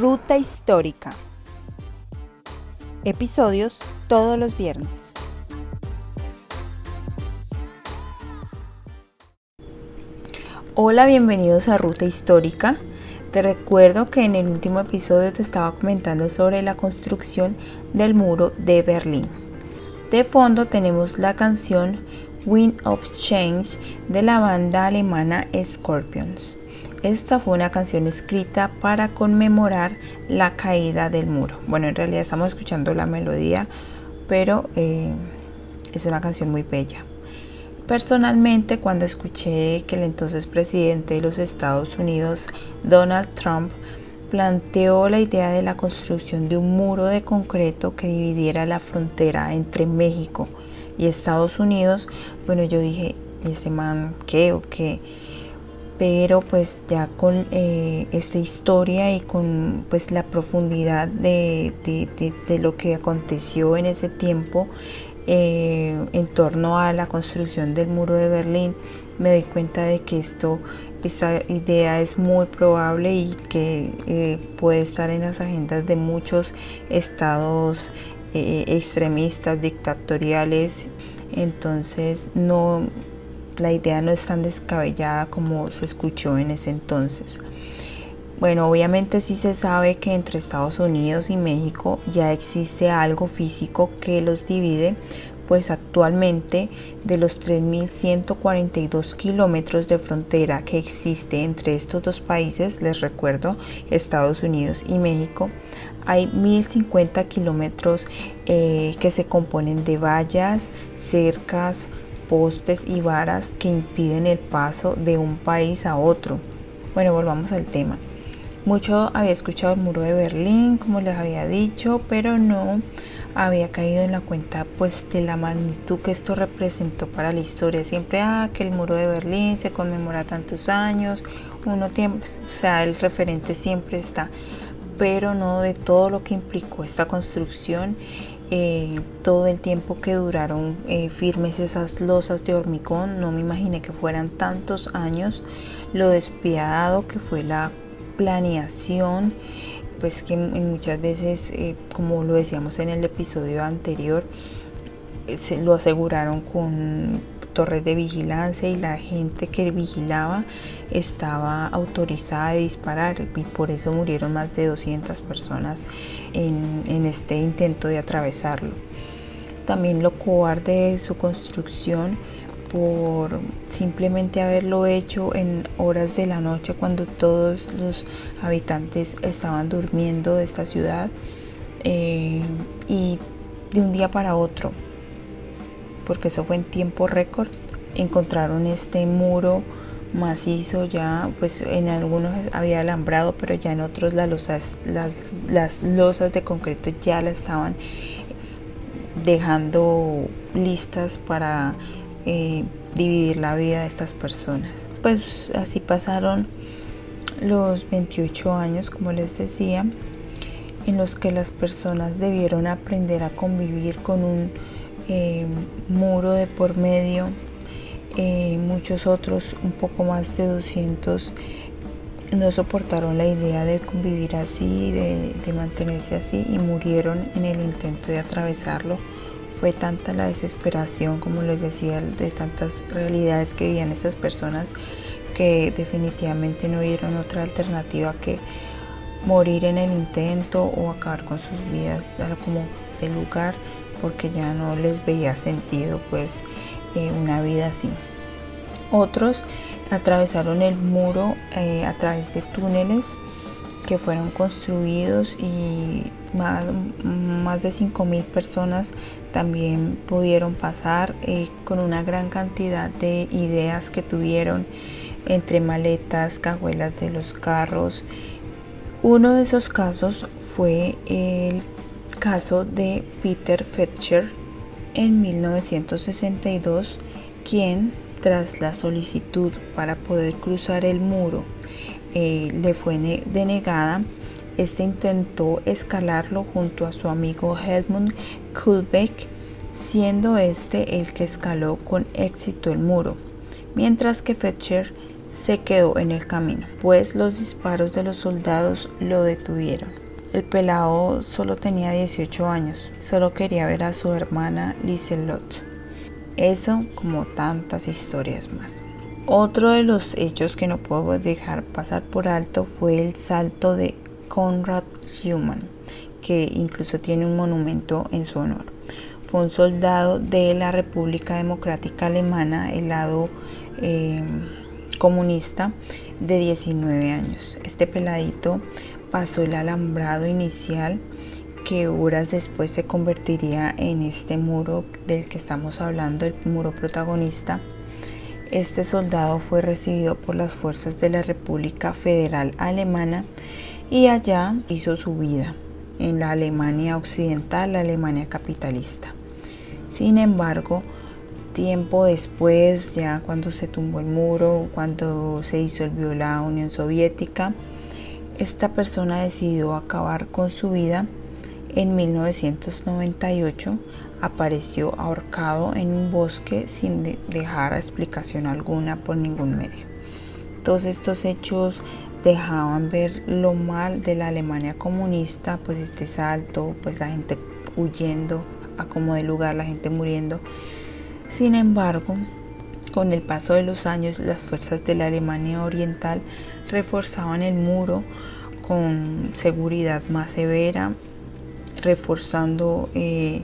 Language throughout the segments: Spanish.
Ruta Histórica. Episodios todos los viernes. Hola, bienvenidos a Ruta Histórica. Te recuerdo que en el último episodio te estaba comentando sobre la construcción del muro de Berlín. De fondo tenemos la canción Wind of Change de la banda alemana Scorpions. Esta fue una canción escrita para conmemorar la caída del muro. Bueno, en realidad estamos escuchando la melodía, pero eh, es una canción muy bella. Personalmente, cuando escuché que el entonces presidente de los Estados Unidos, Donald Trump, planteó la idea de la construcción de un muro de concreto que dividiera la frontera entre México y Estados Unidos, bueno, yo dije, ¿y este man qué o qué? Pero pues ya con eh, esta historia y con pues la profundidad de, lo que aconteció en ese tiempo eh, en torno a la construcción del muro de Berlín, me doy cuenta de que esto, esta idea es muy probable y que eh, puede estar en las agendas de muchos estados extremistas, dictatoriales. Entonces no la idea no es tan descabellada como se escuchó en ese entonces. Bueno, obviamente sí se sabe que entre Estados Unidos y México ya existe algo físico que los divide, pues actualmente de los 3.142 kilómetros de frontera que existe entre estos dos países, les recuerdo, Estados Unidos y México, hay 1.050 kilómetros eh, que se componen de vallas, cercas, postes y varas que impiden el paso de un país a otro. Bueno, volvamos al tema. Mucho había escuchado el muro de Berlín, como les había dicho, pero no había caído en la cuenta pues de la magnitud que esto representó para la historia. Siempre ah, que el muro de Berlín se conmemora tantos años, uno tiempo, o sea, el referente siempre está, pero no de todo lo que implicó esta construcción eh, todo el tiempo que duraron eh, firmes esas losas de hormigón, no me imaginé que fueran tantos años, lo despiadado que fue la planeación, pues que muchas veces, eh, como lo decíamos en el episodio anterior, se lo aseguraron con torres de vigilancia y la gente que vigilaba estaba autorizada a disparar y por eso murieron más de 200 personas en, este intento de atravesarlo. También lo cobarde de su construcción por simplemente haberlo hecho en horas de la noche cuando todos los habitantes estaban durmiendo de esta ciudad eh, y de un día para otro porque eso fue en tiempo récord encontraron este muro macizo ya, pues en algunos había alambrado, pero ya en otros las losas, las, las losas de concreto ya las estaban dejando listas para eh, dividir la vida de estas personas. Pues así pasaron los 28 años, como les decía, en los que las personas debieron aprender a convivir con un eh, muro de por medio eh, muchos otros, un poco más de 200, no soportaron la idea de convivir así, de, mantenerse así y murieron en el intento de atravesarlo. Fue tanta la desesperación, como les decía, de tantas realidades que vivían esas personas que definitivamente no vieron otra alternativa que morir en el intento o acabar con sus vidas como el lugar porque ya no les veía sentido pues eh, una vida así. Otros atravesaron el muro eh, a través de túneles que fueron construidos y más, más de 5.000 personas también pudieron pasar eh, con una gran cantidad de ideas que tuvieron entre maletas, cajuelas de los carros. Uno de esos casos fue el caso de Peter Fetcher en 1962, quien tras la solicitud para poder cruzar el muro eh, le fue denegada, este intentó escalarlo junto a su amigo Helmut Kulbeck, siendo este el que escaló con éxito el muro, mientras que Fetcher se quedó en el camino, pues los disparos de los soldados lo detuvieron. El pelado solo tenía 18 años, solo quería ver a su hermana Liselot. Eso como tantas historias más. Otro de los hechos que no puedo dejar pasar por alto fue el salto de Konrad Schumann, que incluso tiene un monumento en su honor. Fue un soldado de la República Democrática Alemana, el lado eh, comunista, de 19 años. Este peladito pasó el alambrado inicial que horas después se convertiría en este muro del que estamos hablando, el muro protagonista. Este soldado fue recibido por las fuerzas de la República Federal Alemana y allá hizo su vida en la Alemania occidental, la Alemania capitalista. Sin embargo, tiempo después, ya cuando se tumbó el muro, cuando se disolvió la Unión Soviética, esta persona decidió acabar con su vida. En 1998 apareció ahorcado en un bosque sin dejar explicación alguna por ningún medio. Todos estos hechos dejaban ver lo mal de la Alemania comunista, pues este salto, pues la gente huyendo a como de lugar, la gente muriendo. Sin embargo, con el paso de los años, las fuerzas de la Alemania Oriental reforzaban el muro con seguridad más severa, reforzando eh,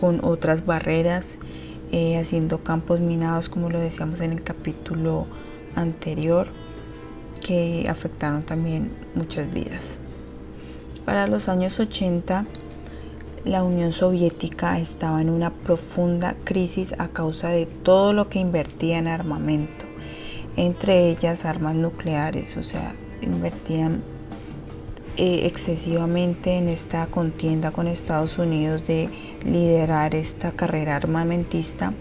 con otras barreras, eh, haciendo campos minados, como lo decíamos en el capítulo anterior, que afectaron también muchas vidas. Para los años 80, la Unión Soviética estaba en una profunda crisis a causa de todo lo que invertía en armamento, entre ellas armas nucleares, o sea, invertían eh, excesivamente en esta contienda con Estados Unidos de liderar esta carrera armamentista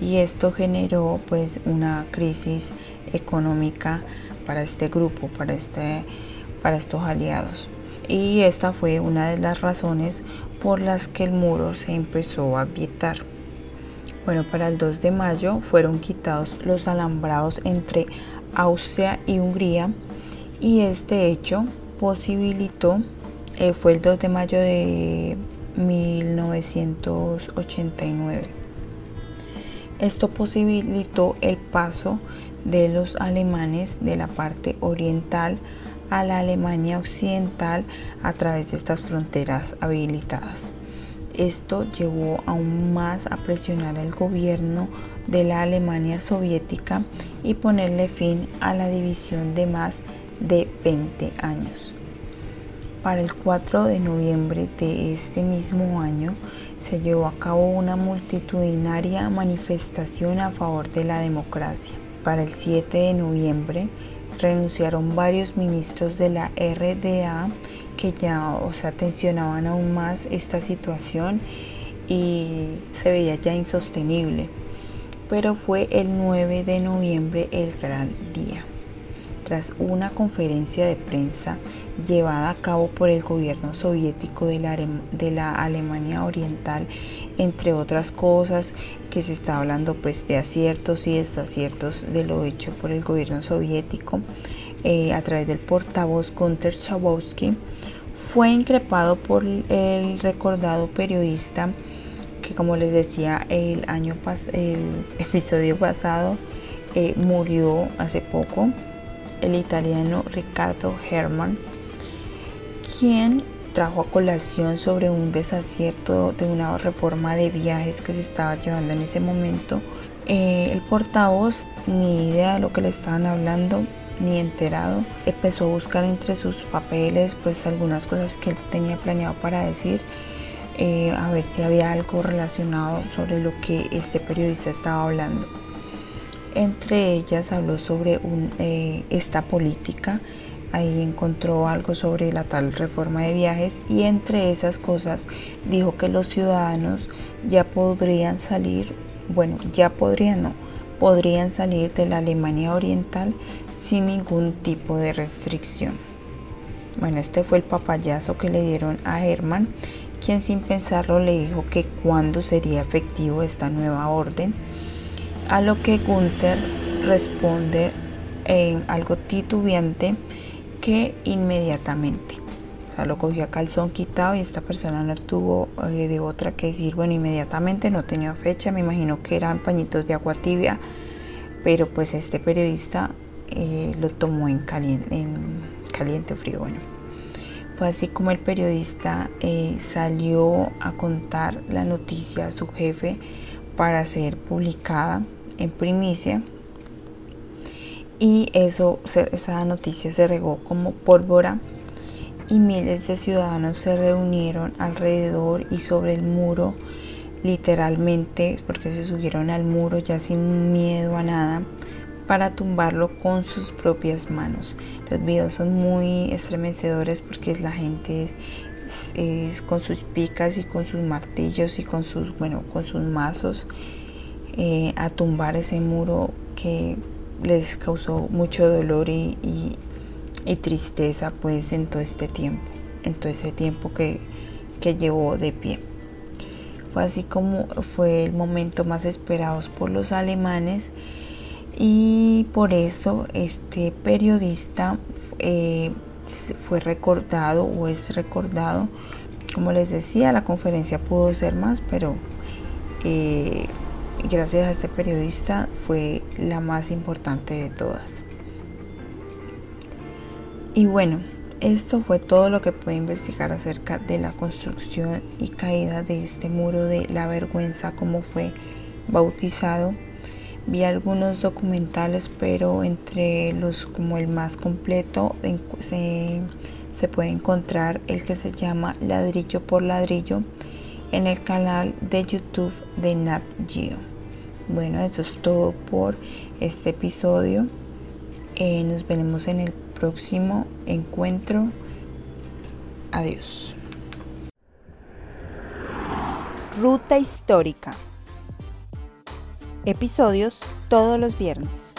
y esto generó pues una crisis económica para este grupo, para, este, para estos aliados. Y esta fue una de las razones por las que el muro se empezó a agrietar. Bueno, para el 2 de mayo fueron quitados los alambrados entre Austria y Hungría y este hecho posibilitó, eh, fue el 2 de mayo de 1989. Esto posibilitó el paso de los alemanes de la parte oriental a la Alemania occidental a través de estas fronteras habilitadas. Esto llevó aún más a presionar al gobierno de la Alemania soviética y ponerle fin a la división de más de 20 años. Para el 4 de noviembre de este mismo año se llevó a cabo una multitudinaria manifestación a favor de la democracia. Para el 7 de noviembre renunciaron varios ministros de la RDA que ya o sea, tensionaban aún más esta situación y se veía ya insostenible. Pero fue el 9 de noviembre el gran día. Tras una conferencia de prensa llevada a cabo por el gobierno soviético de la, Alemania Oriental, entre otras cosas que se está hablando pues de aciertos y desaciertos de lo hecho por el gobierno soviético eh, a través del portavoz Gunter Schabowski, fue increpado por el recordado periodista que como les decía el año el episodio pasado eh, murió hace poco el italiano Riccardo Herman quien trajo a colación sobre un desacierto de una reforma de viajes que se estaba llevando en ese momento. Eh, el portavoz, ni idea de lo que le estaban hablando, ni enterado, empezó a buscar entre sus papeles pues algunas cosas que él tenía planeado para decir, eh, a ver si había algo relacionado sobre lo que este periodista estaba hablando. Entre ellas habló sobre eh, esta política ahí encontró algo sobre la tal reforma de viajes y entre esas cosas dijo que los ciudadanos ya podrían salir, bueno, ya podrían no, podrían salir de la Alemania Oriental sin ningún tipo de restricción. Bueno, este fue el papayazo que le dieron a Herman, quien sin pensarlo le dijo que cuándo sería efectivo esta nueva orden, a lo que Gunther responde eh, algo titubeante que inmediatamente. O sea, lo cogió a calzón quitado y esta persona no tuvo eh, de otra que decir, bueno, inmediatamente no tenía fecha, me imagino que eran pañitos de agua tibia, pero pues este periodista eh, lo tomó en caliente, en caliente frío. Bueno, fue así como el periodista salió a contar la noticia a su jefe para ser publicada en primicia y eso, esa noticia se regó como pólvora y miles de ciudadanos se reunieron alrededor y sobre el muro literalmente porque se subieron al muro ya sin miedo a nada para tumbarlo con sus propias manos. Los videos son muy estremecedores porque la gente es, con sus picas y con sus martillos y con sus, bueno, con sus mazos eh, a tumbar ese muro que les causó mucho dolor y, tristeza pues en todo este tiempo, en todo ese tiempo que, que llevó de pie. Fue así como fue el momento más esperado por los alemanes y por eso este periodista eh, fue recordado o es recordado. Como les decía, la conferencia pudo ser más, pero eh, gracias a este periodista fue la más importante de todas. Y bueno, esto fue todo lo que pude investigar acerca de la construcción y caída de este muro de la vergüenza, como fue bautizado. Vi algunos documentales, pero entre los como el más completo se, se puede encontrar el que se llama Ladrillo por Ladrillo en el canal de YouTube de Nat Geo. Bueno, esto es todo por este episodio. Eh, nos veremos en el próximo encuentro. Adiós. Ruta Histórica. Episodios todos los viernes.